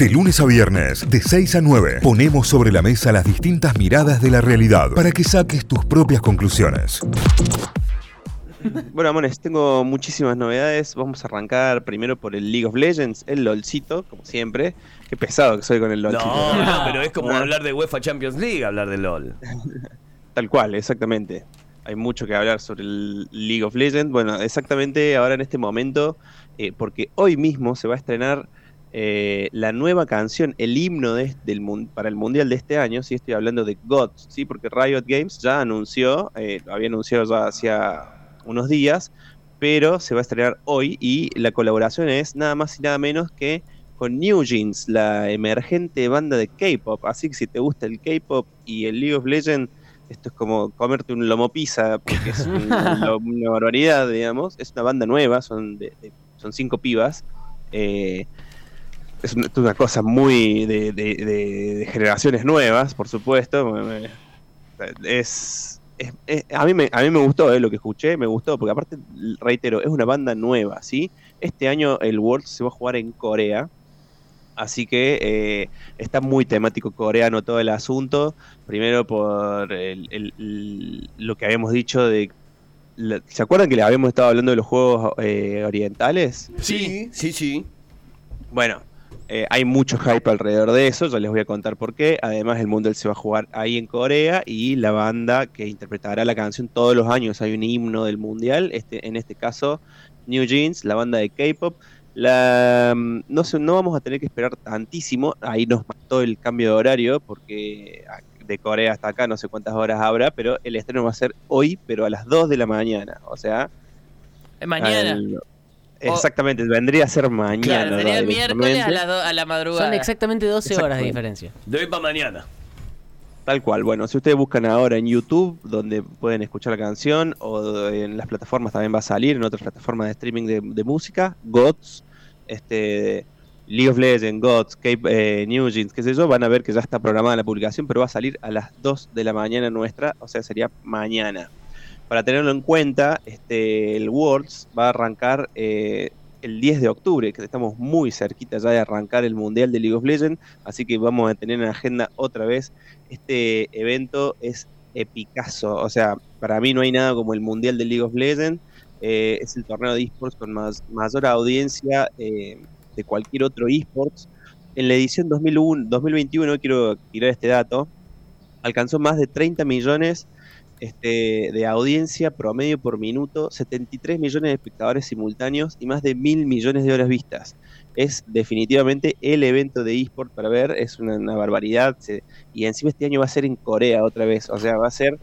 De lunes a viernes, de 6 a 9, ponemos sobre la mesa las distintas miradas de la realidad para que saques tus propias conclusiones. Bueno, Amones, tengo muchísimas novedades. Vamos a arrancar primero por el League of Legends, el LOLcito, como siempre. Qué pesado que soy con el LOLcito. No, no, pero es como hablar de UEFA Champions League, hablar de LOL. Tal cual, exactamente. Hay mucho que hablar sobre el League of Legends. Bueno, exactamente ahora en este momento, eh, porque hoy mismo se va a estrenar eh, la nueva canción, el himno de, del, para el Mundial de este año, si estoy hablando de Gods, ¿sí? porque Riot Games ya anunció, eh, lo había anunciado ya hacía unos días, pero se va a estrenar hoy y la colaboración es nada más y nada menos que con New Jeans, la emergente banda de K-pop. Así que si te gusta el K-pop y el League of Legends, esto es como comerte un lomo pizza, porque es una, barbaridad, digamos. Es una banda nueva, son, son cinco pibas. Eh, es una, cosa muy de, generaciones nuevas, por supuesto. Es, a, mí me, a mí me gustó eh, lo que escuché, me gustó, porque aparte, reitero, es una banda nueva, ¿sí? Este año el World se va a jugar en Corea, así que eh, está muy temático coreano todo el asunto. Primero por lo que habíamos dicho de ¿Se acuerdan que le habíamos estado hablando de los juegos eh, orientales? Sí, sí, sí. Bueno, eh, hay mucho hype alrededor de eso, yo les voy a contar por qué. Además, el Mundial se va a jugar ahí en Corea y la banda que interpretará la canción todos los años, hay un himno del Mundial, este, en este caso New Jeans, la banda de K-Pop. La, mm, no, no vamos a tener que esperar tantísimo, ahí nos mató el cambio de horario porque de Corea hasta acá no sé cuántas horas habrá, pero el estreno va a ser hoy, pero a las 2 de la mañana, o sea... Mañana. Exactamente, vendría a ser mañana. Claro, sería el miércoles a la, madrugada. Son exactamente 12 horas de diferencia. De hoy para mañana. Tal cual. Bueno, si ustedes buscan ahora en YouTube, donde pueden escuchar la canción, o en las plataformas también va a salir, en otras plataformas de streaming de, música, GOTS, este, League of Legends, GOTS, Cape, eh, New Jeans, qué sé yo, van a ver que ya está programada la publicación, pero va a salir a las 2 de la mañana nuestra, o sea, sería mañana para tenerlo en cuenta, este, el Worlds va a arrancar eh, el 10 de octubre, que estamos muy cerquita ya de arrancar el Mundial de League of Legends, así que vamos a tener en agenda otra vez. Este evento es epicazo, o sea, para mí no hay nada como el Mundial de League of Legends, eh, es el torneo de esports con más, mayor audiencia eh, de cualquier otro esports. En la edición 2001, 2021, quiero tirar este dato, alcanzó más de 30 millones este, de audiencia promedio por minuto, 73 millones de espectadores simultáneos y más de mil millones de horas vistas. Es definitivamente el evento de eSport para ver, es una, barbaridad. y encima este año va a ser en Corea otra vez, o sea, va a ser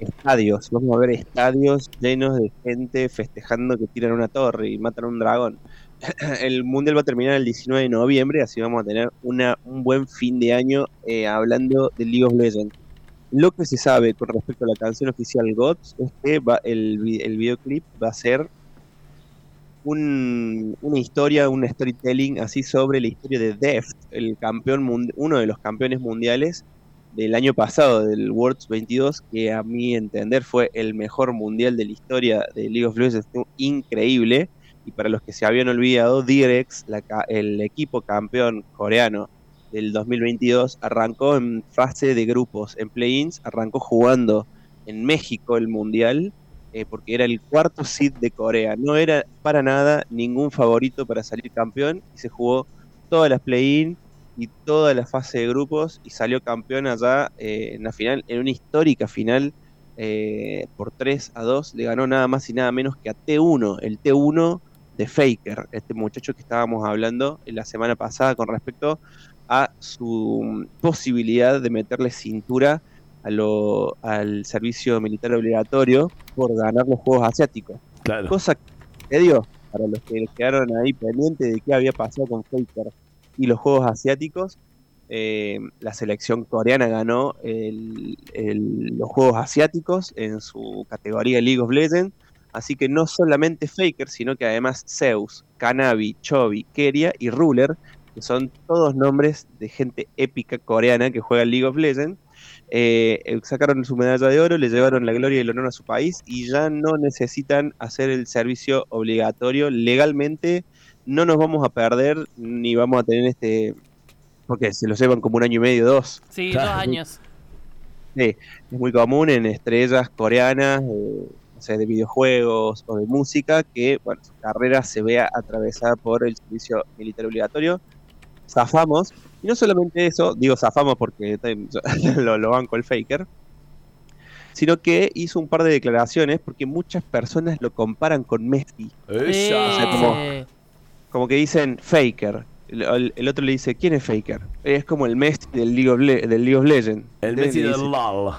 estadios, vamos a ver estadios llenos de gente festejando que tiran una torre y matan a un dragón. El mundial va a terminar el 19 de noviembre, así vamos a tener una, un buen fin de año eh, hablando de League of Legends. Lo que se sabe con respecto a la canción oficial Gods es que va, el, videoclip va a ser una historia, un storytelling así sobre la historia de Deft, el campeón uno de los campeones mundiales del año pasado, del Worlds 22, que a mi entender fue el mejor mundial de la historia de League of Legends, increíble. Y para los que se habían olvidado, Direx, el equipo campeón coreano del 2022 arrancó en fase de grupos, en play-ins, arrancó jugando en México el Mundial, eh, porque era el cuarto seed de Corea. No era para nada ningún favorito para salir campeón y se jugó todas las play-in y toda la fase de grupos y salió campeón allá eh, en la final, en una histórica final eh, por 3 a 2. Le ganó nada más y nada menos que a T1, el T1 de Faker, este muchacho que estábamos hablando la semana pasada con respecto a su posibilidad de meterle cintura a lo, al servicio militar obligatorio por ganar los Juegos Asiáticos. Cosa que dio para los que quedaron ahí pendientes de qué había pasado con Faker y los Juegos Asiáticos. Eh, la selección coreana ganó los Juegos Asiáticos en su categoría League of Legends. Así que no solamente Faker, sino que además Zeus, Kanabi, Chobi, Keria y Ruler que son todos nombres de gente épica coreana que juega League of Legends. Eh, eh, sacaron su medalla de oro, le llevaron la gloria y el honor a su país y ya no necesitan hacer el servicio obligatorio legalmente. No nos vamos a perder ni vamos a tener este, porque se lo llevan como un año y medio, dos. Sí, Claro. dos años. Sí, es muy común en estrellas coreanas, eh, o sea, de videojuegos o de música, que bueno, su carrera se vea atravesada por el servicio militar obligatorio. Zafamos, y no solamente eso, digo zafamos porque lo, lo banco el faker, sino que hizo un par de declaraciones porque muchas personas lo comparan con Messi. O sea, como- Como que dicen faker. El, otro le dice, ¿quién es faker? Es como el Messi del League of, Le- del League of Legends. El. Messi del LOL.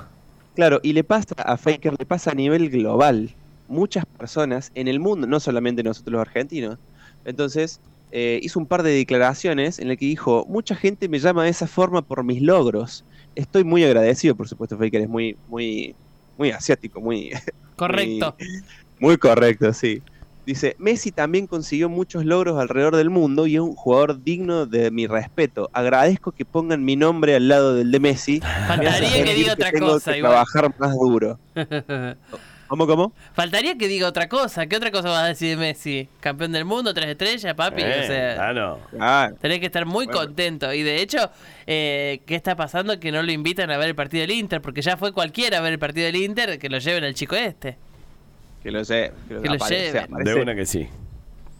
Claro, y le pasa a Faker, le pasa a nivel global. Muchas personas en el mundo, no solamente nosotros los argentinos. Entonces, eh, hizo un par de declaraciones en las que dijo, mucha gente me llama de esa forma por mis logros. Estoy muy agradecido, por supuesto, Faker es muy, muy, muy asiático, muy, correcto. muy correcto, sí. Dice, Messi también consiguió muchos logros alrededor del mundo y es un jugador digno de mi respeto. Agradezco que pongan mi nombre al lado del de Messi. Faltaría que diga otra tengo cosa que igual. trabajar más duro. ¿Cómo, cómo? Faltaría que diga otra cosa. ¿Qué otra cosa vas a decir de Messi? Campeón del mundo, tres estrellas, papi. Eh, o sea, claro. Tenés que estar muy Bueno. contento. Y de hecho, eh, ¿qué está pasando? Que no lo invitan a ver el partido del Inter. Porque ya fue cualquiera a ver el partido del Inter que lo lleven al chico este. que lo sé. Que, Que lo aparece, lleven. aparece. De una que sí.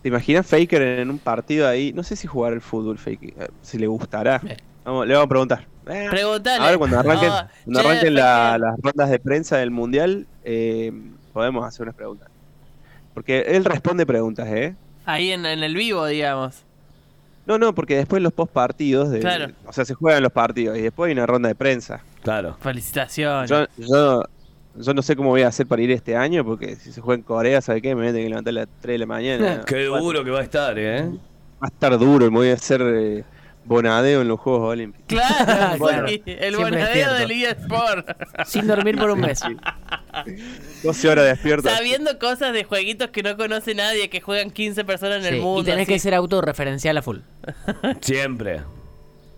¿Te imaginas Faker en un partido ahí? No sé si jugar el fútbol, Faker. eh, Si le gustará. Eh. Vamos, le vamos a preguntar. Eh, Pregúntale. Ahora cuando arranquen, No, cuando che, arranquen la- Faker. las rondas de prensa del Mundial, eh, podemos hacer unas preguntas. Porque él responde preguntas, ¿eh? Ahí en, en el vivo, digamos. No, no, porque después los post partidos, de, Claro. o sea, se juegan los partidos y después hay una ronda de prensa. Claro. Felicitaciones. Yo, yo, yo no sé cómo voy a hacer para ir este año, porque si se juega en Corea, ¿sabe qué? Me voy a tener que levantar a las 3 de la mañana. Qué duro que va a estar, ¿eh? Va a estar duro, me voy a hacer eh, bonadeo en los Juegos Olímpicos. Claro, Bueno, sí, el bonadeo despierto. del eSport. Sin dormir por un mes. 12 horas despierto. Sabiendo cosas de jueguitos que no conoce nadie, que juegan 15 personas en Sí, el mundo. y tenés así. que ser autorreferencial a full. Siempre.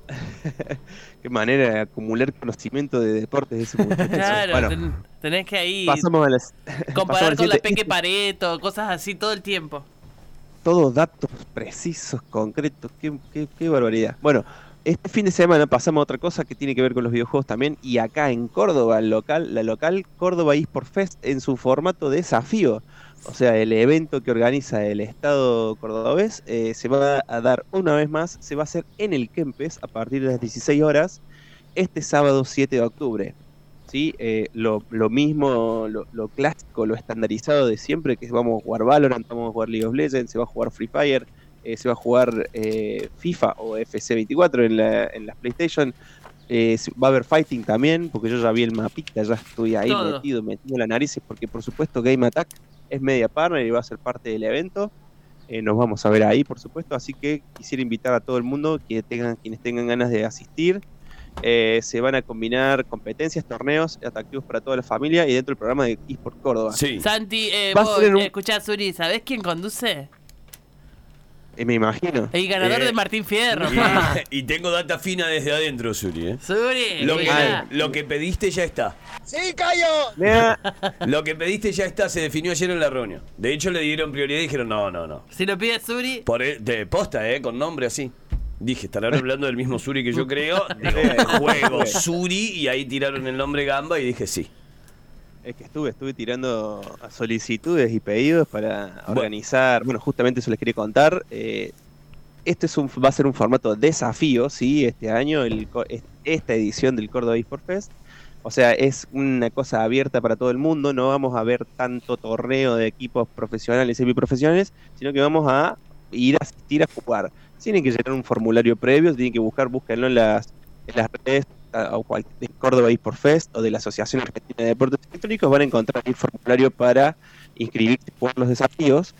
Qué manera de acumular conocimiento de deportes de ese muchacho. Claro, Bueno, ten- tenés que ahí pasamos a las. pasamos comparar al con la. Peque Pareto, cosas así todo el tiempo. Todos datos precisos, concretos. Qué, barbaridad. Bueno, este fin de semana pasamos a otra cosa que tiene que ver con los videojuegos también. Y acá en Córdoba, el local, la local Córdoba eSport Fest en su formato desafío. O sea, el evento que organiza el Estado cordobés eh, se va a dar una vez más. Se va a hacer en el Kempes a partir de las 16 horas este sábado 7 de octubre. ¿Sí? Eh, lo, lo mismo, lo, lo clásico, lo estandarizado de siempre, que vamos a jugar Valorant, vamos a jugar League of Legends, se va a jugar Free Fire, eh, se va a jugar eh, FIFA o FC24 en, la, en las PlayStation. Eh, va a haber fighting también, porque yo ya vi el mapita, ya estoy ahí Todo. metido, metido la nariz, porque por supuesto Game Attack es media partner y va a ser parte del evento. Eh, nos vamos a ver ahí, por supuesto, así que quisiera invitar a todo el mundo que tengan, quienes tengan ganas de asistir. Eh, se van a combinar competencias, torneos atractivos para toda la familia y dentro del programa de eSport Córdoba. Sí. Santi, eh, vos, un- eh, escuchá, Suri, ¿sabés quién conduce? Eh, me imagino. El ganador Eh, de Martín Fierro. Y, y tengo data fina desde adentro, Suri, ¿eh? Suri, Lo que, lo que pediste ya está. Mira, Lo que pediste ya está, se definió ayer en la reunión. De hecho, le dieron prioridad y dijeron, no, no, no. Si lo pide Suri, Por el- de posta, ¿eh? Con nombre así. Dije, estarán hablando del mismo Suri que yo creo. Digo, juego Suri y ahí tiraron el nombre Gamba y dije, sí. es que estuve, estuve tirando a solicitudes y pedidos para Bueno. organizar. Bueno, justamente eso les quería contar. Eh, este es un, va a ser un formato desafío, sí, este año, el, esta edición del Córdoba eSport Fest. O sea, es una cosa abierta para todo el mundo. No vamos a ver tanto torneo de equipos profesionales y semiprofesionales, sino que vamos a ir a asistir a jugar. Tienen que llenar un formulario previo, tienen que buscar, búsquenlo en las, redes o cual- de Córdoba eSport Fest o de la Asociación Argentina de Deportes Electrónicos. Van a encontrar el formulario para inscribirse por los desafíos.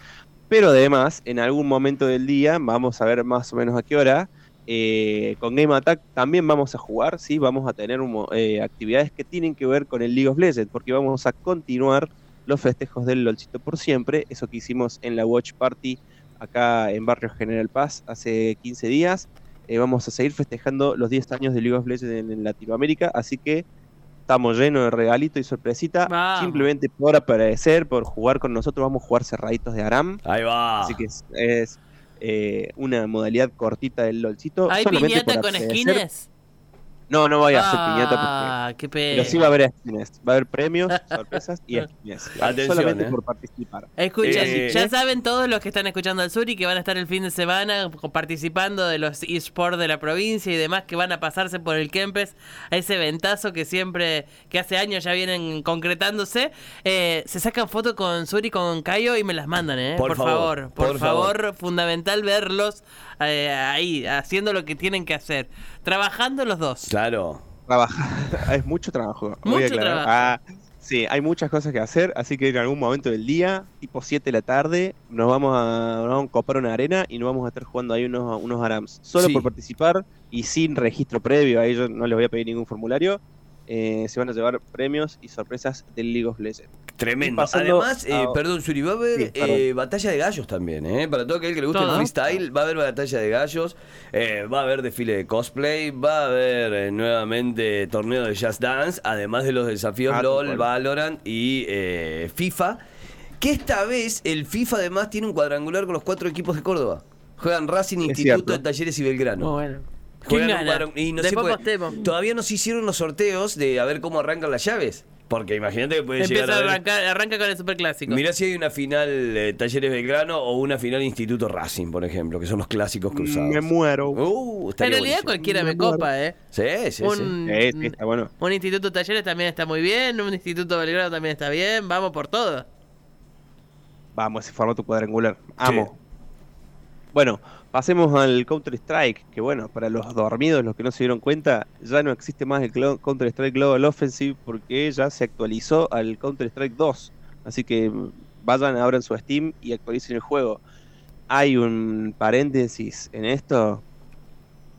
Pero además, en algún momento del día, vamos a ver más o menos a qué hora, eh, con Game Attack también vamos a jugar, ¿sí? Vamos a tener eh, actividades que tienen que ver con el League of Legends, porque vamos a continuar los festejos del LOLcito por siempre, eso que hicimos en la Watch Party acá en Barrio General Paz hace 15 días. Eh, vamos a seguir festejando los 10 años de League of Legends en, en Latinoamérica, así que estamos llenos de regalito y sorpresita. Vamos. Simplemente por aparecer, por jugar con nosotros, vamos a jugar cerraditos de Aram. Ahí va. Así que es, es eh, una modalidad cortita del LOLcito. ¿Hay solamente piñata por con skins? No, no voy a hacer piñata porque Ah, qué Pero pena. sí va a haber skins, va a haber premios, sorpresas y skins. Atención, solamente eh. por participar. Escuchen, Eh, ya eh. saben todos los que están escuchando al Suri que van a estar el fin de semana participando de los eSports de la provincia y demás que van a pasarse por el Kempes a ese ventazo que siempre, que hace años ya vienen concretándose. Eh, se sacan fotos con Suri, con Cayo y me las mandan, ¿eh? Por Por, favor, favor, por, por favor, fundamental verlos eh, ahí, haciendo lo que tienen que hacer. Trabajando los dos. Claro. Trabajar, es mucho trabajo. voy a Mucho aclarar. trabajo. Ah, sí, hay muchas cosas que hacer, así que en algún momento del día, tipo 7 de la tarde, nos vamos a, nos vamos a copar una arena y nos vamos a estar jugando ahí unos, unos ARAMs. Solo Sí. por participar y sin registro previo, ahí yo no les voy a pedir ningún formulario. Eh, se van a llevar premios y sorpresas del League of Legends. Tremendo. Además, eh, a- perdón, Suri, va a haber Sí, eh, batalla de gallos también, ¿eh? Para todo aquel que le guste el Todo. freestyle, va a haber batalla de gallos, eh, va a haber desfile de cosplay, va a haber eh, nuevamente torneo de Just Dance, además de los desafíos Ah, LOL. Valorant y eh, FIFA. Que esta vez el FIFA además tiene un cuadrangular con los cuatro equipos de Córdoba. Juegan Racing, Es Instituto cierto. de Talleres y Belgrano. Muy bueno. ¿Quién un gana? cuadran- y no sé, pues, todavía no se hicieron los sorteos de a ver cómo arrancan las llaves. Porque imagínate que puede Empieza llegar a arrancar, arranca con el superclásico. Mirá si hay una final eh, Talleres Belgrano o una final Instituto Racing, por ejemplo, que son los clásicos cruzados. Me muero. Uh, en realidad buenísimo. cualquiera me copa, ¿eh? Sí, sí, sí. un, sí, está bueno. un instituto talleres también está muy bien, un instituto Belgrano también está bien, vamos por todo. Vamos, ese formato cuadrangular. Amo. Bueno, pasemos al Counter-Strike, que bueno, para los dormidos, los que no se dieron cuenta, ya no existe más el Counter-Strike Global Offensive porque ya se actualizó al Counter-Strike 2. Así que vayan, abran su Steam y actualicen el juego. Hay un paréntesis en esto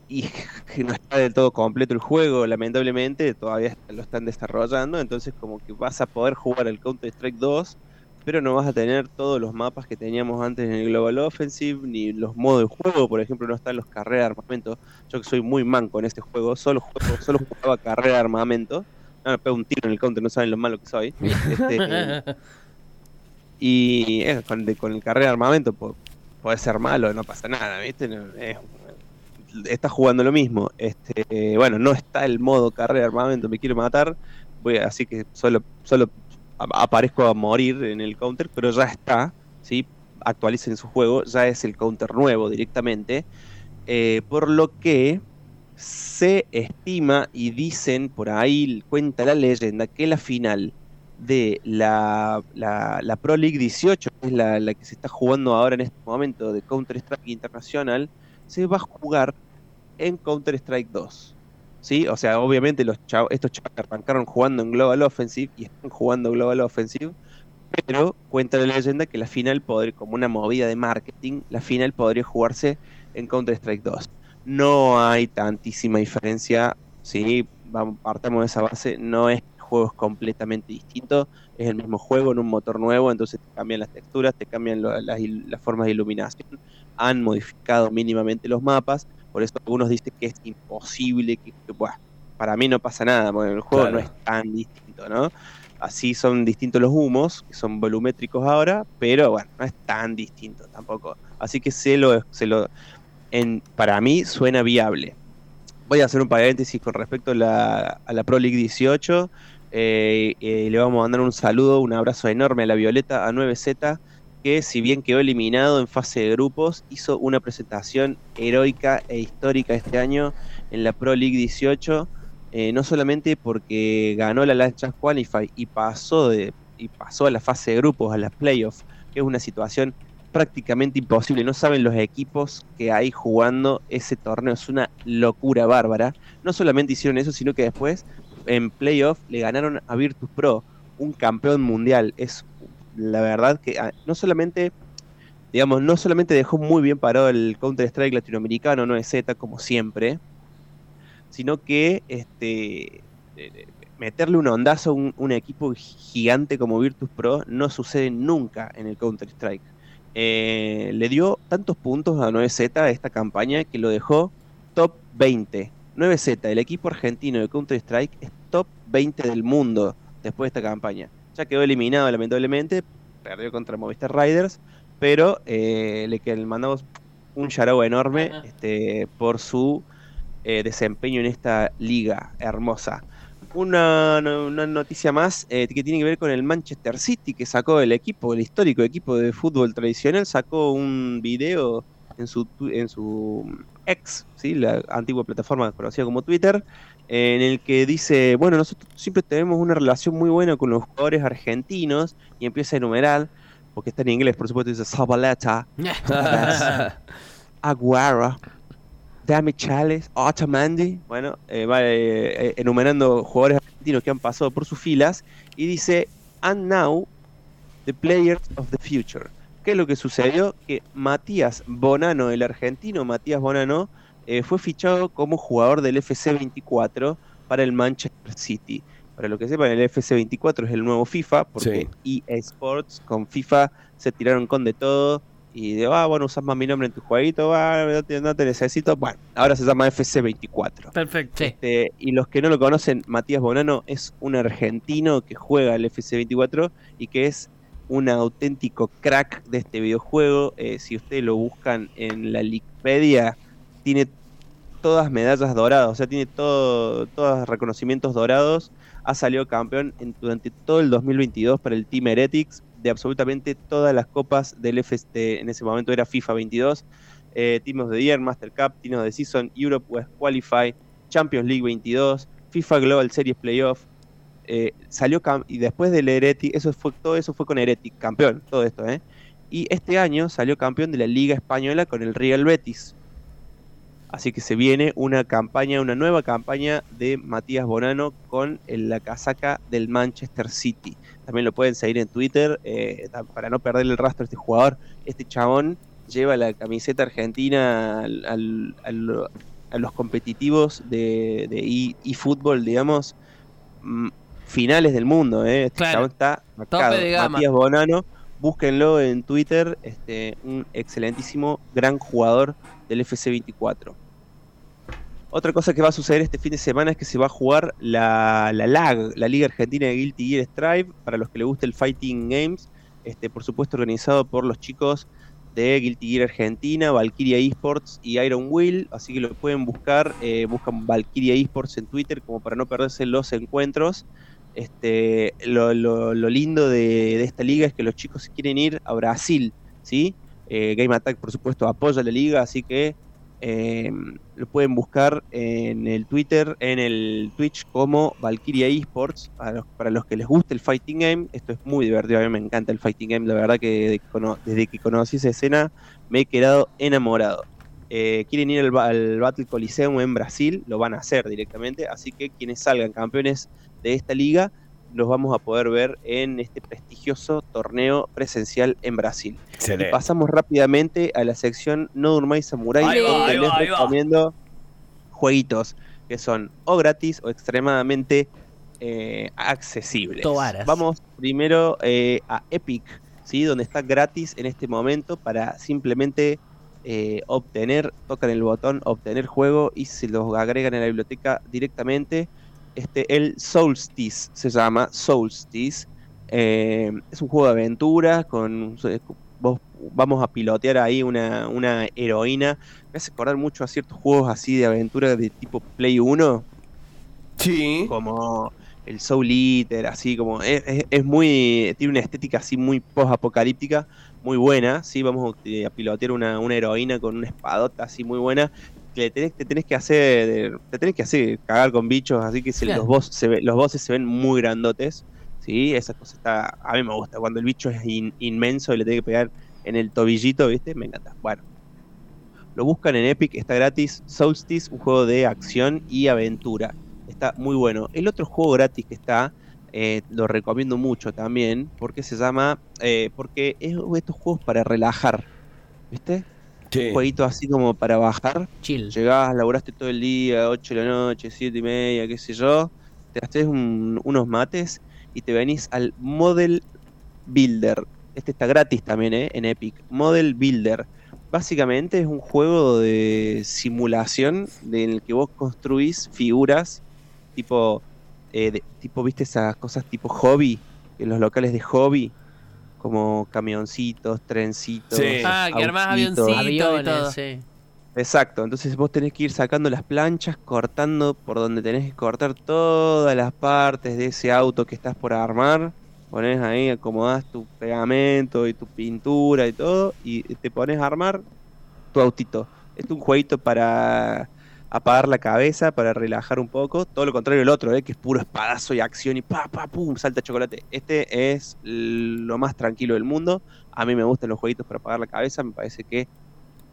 y que no está del todo completo el juego, lamentablemente, todavía lo están desarrollando, entonces como que vas a poder jugar al Counter-Strike 2 pero no vas a tener todos los mapas que teníamos antes en el Global Offensive, ni los modos de juego, por ejemplo, no están los carreras de armamento. Yo que soy muy manco en este juego, solo juego, solo jugaba carrera de armamento. No, me pego un tiro en el counter, no saben lo malo que soy. Este, y eh, con, de- con el carrera de armamento puede ser malo, no pasa nada, ¿viste? No, estás jugando lo mismo. Este, bueno, no está el modo carrera de armamento, me quiero matar. Voy así que solo, solo aparezco a morir en el counter, pero ya está, ¿sí? Actualicen su juego, ya es el counter nuevo directamente. eh, por lo que se estima y dicen por ahí, cuenta la leyenda, que la final de la, la, la Pro League 18, que es la, la que se está jugando ahora en este momento de Counter-Strike Internacional, se va a jugar en Counter-Strike 2. ¿Sí? O sea, obviamente los chavos, estos chavos arrancaron jugando en Global Offensive y están jugando Global Offensive, pero cuenta la leyenda que la final podría, como una movida de marketing, la final podría jugarse en Counter-Strike 2. No hay tantísima diferencia, ¿sí? Vamos, partamos de esa base, no es que el juego es completamente distinto, es el mismo juego en un motor nuevo, entonces te cambian las texturas, te cambian las formas de iluminación, han modificado mínimamente los mapas, por eso algunos dicen que es imposible, que, que, para mí no pasa nada, porque el juego Claro. no es tan distinto, ¿no? Así son distintos los humos, que son volumétricos ahora, pero bueno, no es tan distinto tampoco. Así que se lo, se lo en, para mí suena viable. Voy a hacer un paréntesis con respecto a la, a la Pro League 18. eh, eh, le vamos a mandar un saludo, un abrazo enorme a la Violeta, a 9Z, que si bien quedó eliminado en fase de grupos, hizo una presentación heroica e histórica este año en la Pro League 18. eh, no solamente porque ganó la Last Chance Qualify y pasó, de, y pasó a la fase de grupos, a las playoffs, que es una situación prácticamente imposible. No saben los equipos que hay jugando ese torneo. Es una locura bárbara. No solamente hicieron eso, sino que después en playoff le ganaron a Virtus Pro, un campeón mundial. Es la verdad que ah, no solamente, digamos, no solamente dejó muy bien parado el Counter-Strike latinoamericano, no es Z como siempre, sino que este meterle un ondazo a un, un equipo gigante como Virtus Pro no sucede nunca en el Counter-Strike. Eh, le dio tantos puntos a 9Z esta campaña que lo dejó top 20. 9Z, el equipo argentino de Counter-Strike, es top 20 del mundo después de esta campaña. Ya quedó eliminado lamentablemente, perdió contra Movistar Riders, pero eh, le, que- le mandamos un yarao enorme Ajá. este, por su eh, desempeño en esta liga hermosa. Una, una noticia más eh, que tiene que ver con el Manchester City, que sacó el equipo, el histórico equipo de fútbol tradicional, sacó un video en su, en su ex, ¿sí? la antigua plataforma conocida como Twitter, en el que dice, bueno, nosotros siempre tenemos una relación muy buena con los jugadores argentinos, y empieza a enumerar, porque está en inglés, por supuesto, dice Zabaleta, Aguara, Dami Chales, Otamendi, bueno, eh, va eh, eh, enumerando jugadores argentinos que han pasado por sus filas y dice, and now the players of the future. ¿Qué es lo que sucedió? Que Matías Bonano, el argentino Matías Bonano, eh, fue fichado como jugador del FC24 para el Manchester City. Para lo que sepan, el FC24 es el nuevo FIFA, porque EA Sports con FIFA se tiraron con de todo. Y de, ah, bueno, usas más mi nombre en tu jueguito, ah, no, te, no te necesito. Bueno, ahora se llama FC24. Perfecto. Sí. Este, y los que no lo conocen, Matías Bonano es un argentino que juega el FC24 y que es un auténtico crack de este videojuego. Eh, si ustedes lo buscan en la Wikipedia, tiene todas medallas doradas, o sea, tiene todo, todos reconocimientos dorados. Ha salido campeón en- durante todo el 2022 para el Team Heretics de absolutamente todas las copas del FST. En ese momento era FIFA 22, eh, Team of the Year, Master Cup, Team of the Season, Europe West Qualify, Champions League 22, FIFA Global Series Playoff. Eh, salió y después del Heretic, eso fue, todo eso fue con Heretic, campeón, todo esto, ¿eh? Y este año salió campeón de la Liga Española con el Real Betis. Así que se viene una campaña, una nueva campaña de Matías Bonano con la casaca del Manchester City. También lo pueden seguir en Twitter eh, para no perder el rastro de este jugador. Este chabón lleva la camiseta argentina a los competitivos de, de eFootball, digamos, mm, finales del mundo. ¿eh? Este Claro. está marcado. de gama. Matías Bonano, búsquenlo en Twitter, este, un excelentísimo, gran jugador del FC24. Otra cosa que va a suceder este fin de semana es que se va a jugar la, la LAG, la Liga Argentina de Guilty Gear Strive, para los que les guste el Fighting Games, este, por supuesto organizado por los chicos de Guilty Gear Argentina, Valkyria Esports y Iron Will, así que lo pueden buscar, eh, buscan Valkyria Esports en Twitter como para no perderse los encuentros. Este, lo, lindo de, esta liga es que los chicos quieren ir a Brasil, ¿sí? Eh, Game Attack, por supuesto, apoya la liga, así que eh, lo pueden buscar en el Twitter, en el Twitch como Valkyria Esports, para los, que les guste el Fighting Game. Esto es muy divertido, a mí me encanta el Fighting Game, la verdad que desde que, conocí esa escena me he quedado enamorado. Eh, quieren ir al, al Battle Coliseum en Brasil, lo van a hacer directamente, así que quienes salgan campeones de esta liga los vamos a poder ver en este prestigioso torneo presencial en Brasil. Y Excelente. pasamos rápidamente a la sección No Durmáis Samurai, Ahí donde les va, va. recomiendo jueguitos que son o gratis o extremadamente eh, accesibles. Vamos primero eh, a Epic, ¿sí? donde está gratis en este momento para simplemente eh, obtener, tocan el botón obtener juego y se los agregan en la biblioteca directamente. Este, el Solstice se llama Solstice. Eh, es un juego de aventura con vos vamos a pilotear ahí una, una heroína. Me hace acordar mucho a ciertos juegos así de aventura de tipo Play 1, Sí. como el Soul Eater, así como es, es- es muy tiene una estética así muy post-apocalíptica, muy buena, sí, vamos a, a pilotear una, una heroína con una espadota así muy buena. Que le tenés, te tenés que hacer, te tenés que hacer cagar con bichos, así que Claro. los, boss, se ve- los bosses se ven muy grandotes, sí, esa cosa está, a mí me gusta, cuando el bicho es in- inmenso y le tenés que pegar en el tobillito, ¿viste? Me encanta. Bueno, lo buscan en Epic, está gratis. Solstice, un juego de acción y aventura. Está muy bueno. El otro juego gratis que está, eh, lo recomiendo mucho también, porque se llama, eh, porque es estos juegos para relajar, ¿viste? Sí. Un jueguito así como para bajar. Chill. Llegás, laburaste todo el día, 8 de la noche, 7 y media, qué sé yo. Te haces un- unos mates y te venís al Model Builder. Este está gratis también, ¿eh? En Epic. Model Builder. Básicamente es un juego de simulación de- en el que vos construís figuras tipo, eh, de- tipo, viste esas cosas tipo hobby, en los locales de hobby, como camioncitos, trencitos. Sí. Ah, que armás avioncitos. y todo. Aviones, sí. Exacto, entonces vos tenés que ir sacando las planchas, cortando por donde tenés que cortar todas las partes de ese auto que estás por armar. Pones ahí, acomodás tu pegamento y tu pintura y todo, y te pones a armar tu autito. Es un jueguito para apagar la cabeza, para relajar un poco. Todo lo contrario del otro, ¿eh? que es puro espadazo y acción y pa, pa, pum, salta chocolate. Este es lo más tranquilo del mundo. A mí me gustan los jueguitos para apagar la cabeza, me parece que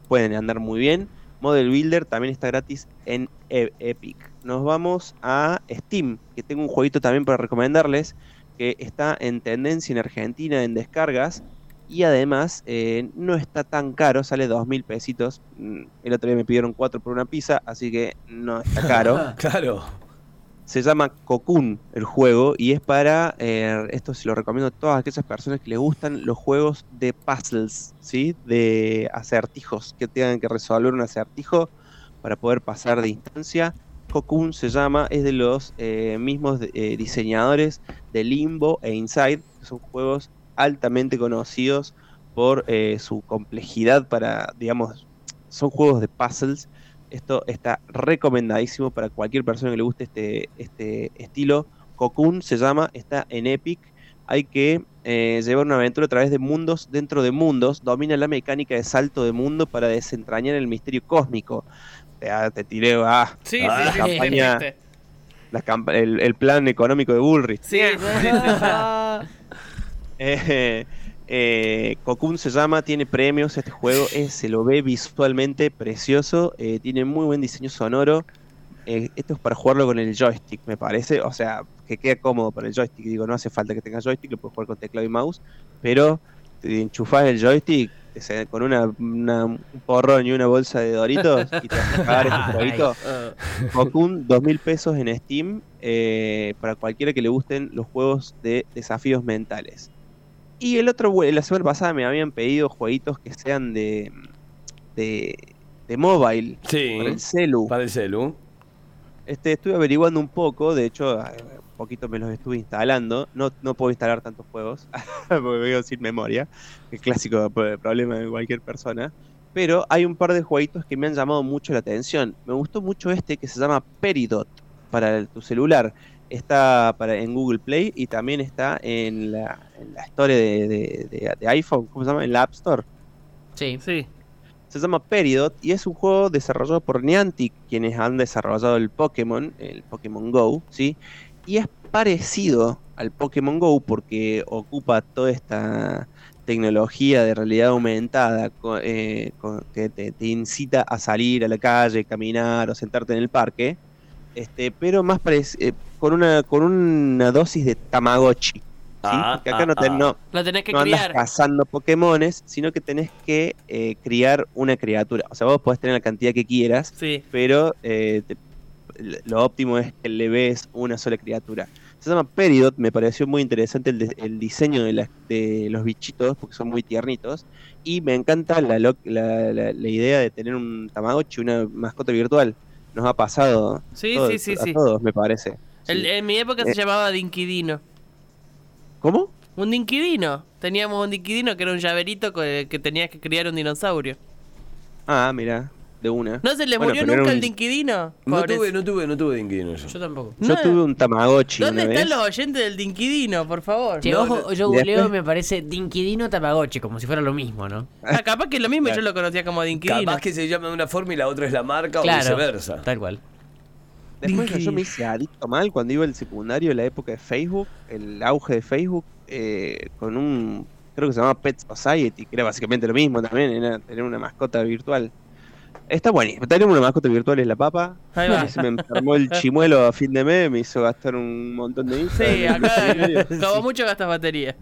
pueden andar muy bien. Model Builder también está gratis en E- Epic. Nos vamos a Steam, que tengo un jueguito también para recomendarles, que está en tendencia en Argentina en descargas y además eh, no está tan caro, sale dos mil pesitos. Mm, El otro día me pidieron cuatro por una pizza, así que no está caro. Claro. Se llama Cocoon el juego y es para, eh, esto se lo recomiendo a todas aquellas personas que les gustan los juegos de puzzles, ¿sí? De acertijos, que tengan que resolver un acertijo para poder pasar de instancia. Cocoon se llama, es de los eh, mismos eh, diseñadores de Limbo e Inside, que son juegos altamente conocidos por eh, su complejidad para, digamos, son juegos de puzzles esto está recomendadísimo para cualquier persona que le guste este, este estilo. Cocoon se llama, está en Epic. Hay que eh, llevar una aventura a través de mundos dentro de mundos. Domina la mecánica de salto de mundo para desentrañar el misterio cósmico. Te, te tiré ah, Sí, Ah, sí, sí, sí, campaña. la el, el plan económico de Bullrich. sí, sí, sí, sí. Eh, eh, Cocoon se llama, tiene premios este juego, es- se lo ve visualmente precioso, eh, tiene muy buen diseño sonoro. Eh, esto es para jugarlo con el joystick, me parece. O sea, que queda cómodo para el joystick. Digo, no hace falta que tenga joystick, lo puedes jugar con teclado y mouse. Pero te enchufás el joystick con una, una- un porrón y una bolsa de doritos y te vas a este jueguito. Ah, Cocoon, dos mil pesos en Steam eh, para cualquiera que le gusten los juegos de desafíos mentales. Y el otro, la semana pasada me habían pedido jueguitos que sean de, de, de mobile, Sí. para el celu. Para el celu. Este, estuve averiguando un poco, de hecho, un poquito me los estuve instalando. No, no puedo instalar tantos juegos, porque veo sin memoria, el clásico problema de cualquier persona. Pero hay un par de jueguitos que me han llamado mucho la atención. Me gustó mucho este que se llama Peridot para el- tu celular. Está para, en Google Play y también está en la, en la Store de, de- de- de iPhone, ¿cómo se llama? En la App Store. Sí. Sí. Se llama Peridot y es un juego desarrollado por Niantic, quienes han desarrollado el Pokémon, el Pokémon Go, ¿sí? Y es parecido al Pokémon Go porque ocupa toda esta tecnología de realidad aumentada eh, que te, te incita a salir a la calle, caminar o sentarte en el parque, este, pero más eh, con una con una dosis de Tamagotchi. ¿sí? Ah, Porque acá ah, no, te- ah. no, Lo tenés que no andas criar. cazando Pokémones, sino que tenés que eh, criar una criatura. O sea, vos podés tener la cantidad que quieras, Sí. pero eh, te- lo óptimo es que le ves una sola criatura. Se llama Peridot, me pareció muy interesante el, de- el diseño de, las- de los bichitos, porque son muy tiernitos. Y me encanta la, lo- la, la- la idea de tener un Tamagotchi, una mascota virtual. Nos ha pasado Sí, todo- sí, sí, a sí. todos, me parece. El- Sí. en mi época se Eh. llamaba Dinquidino. ¿Cómo? Un dinquidino. Teníamos un dinquidino que era un llaverito con el que tenías que criar un dinosaurio. Ah, mira, de una. ¿No se le Bueno, murió nunca un- el dinquidino? No Pobres- tuve, no tuve, no tuve de inquilino yo. Yo tampoco. Yo No. tuve un Tamagotchi ¿Dónde una están vez. los oyentes del dinquidino, por favor? Che, No, ojo, no- yo googleo me parece Dinquidino Tamagotchi, como si fuera lo mismo, ¿no? Ah, capaz que es lo mismo y yo lo conocía como dinquidino. Capaz que se llama de una forma y la otra es la marca o Claro. viceversa. Tal cual. Después Dinky. yo me hice adicto mal cuando iba al secundario, en la época de Facebook, el auge de Facebook, eh, con un, creo que se llamaba Pet Society, que era básicamente lo mismo también, era tener una mascota virtual. Está buenísimo, tener una mascota virtual es la papa. Ahí va. Se me enfermó el chimuelo a fin de mes, me hizo gastar un montón de guita Sí, acá como mucho gastas batería.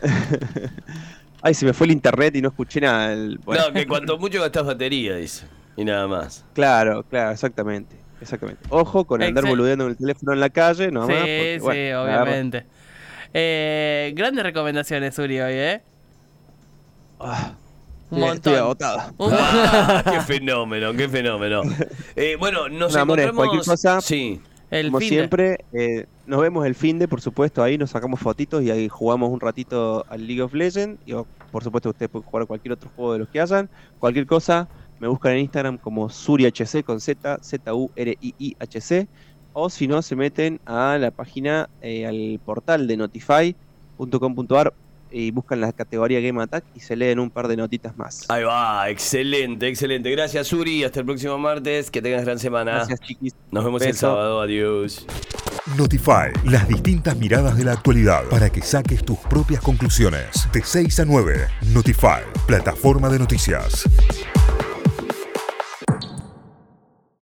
Ay, se me fue el internet y no escuché nada. el- bueno, No, que cuanto mucho gastas batería, dice. Y nada más. Claro, claro, exactamente. Exactamente. Ojo con andar Excel- boludeando en el teléfono en la calle, no sí, porque, sí, bueno, obviamente. Eh, grandes recomendaciones, Uri, hoy, ¿eh? Ah, Un estoy montón. agotado. Un montón. Ah, qué fenómeno, qué fenómeno. Eh, bueno, nos amores, encontramos. cualquier cosa- Sí. El Como fin de- siempre, eh, nos vemos el fin de, por supuesto, ahí nos sacamos fotitos y ahí jugamos un ratito al League of Legends. Y o, por supuesto, ustedes pueden jugar a cualquier otro juego de los que hayan. Cualquier cosa, me buscan en Instagram como SuriHC con Z, Z-U-R-I-I-H-C. O si no, se meten a la página, eh, al portal de notify.com.ar y buscan la categoría Game Attack y se leen un par de notitas más. Ahí va, excelente, excelente. Gracias, Suri. Hasta el próximo martes. Que tengas gran semana. Gracias, chiquis. Nos vemos el sábado. Adiós. Notify, las distintas miradas de la actualidad para que saques tus propias conclusiones. De 6 a 9, Notify, plataforma de noticias.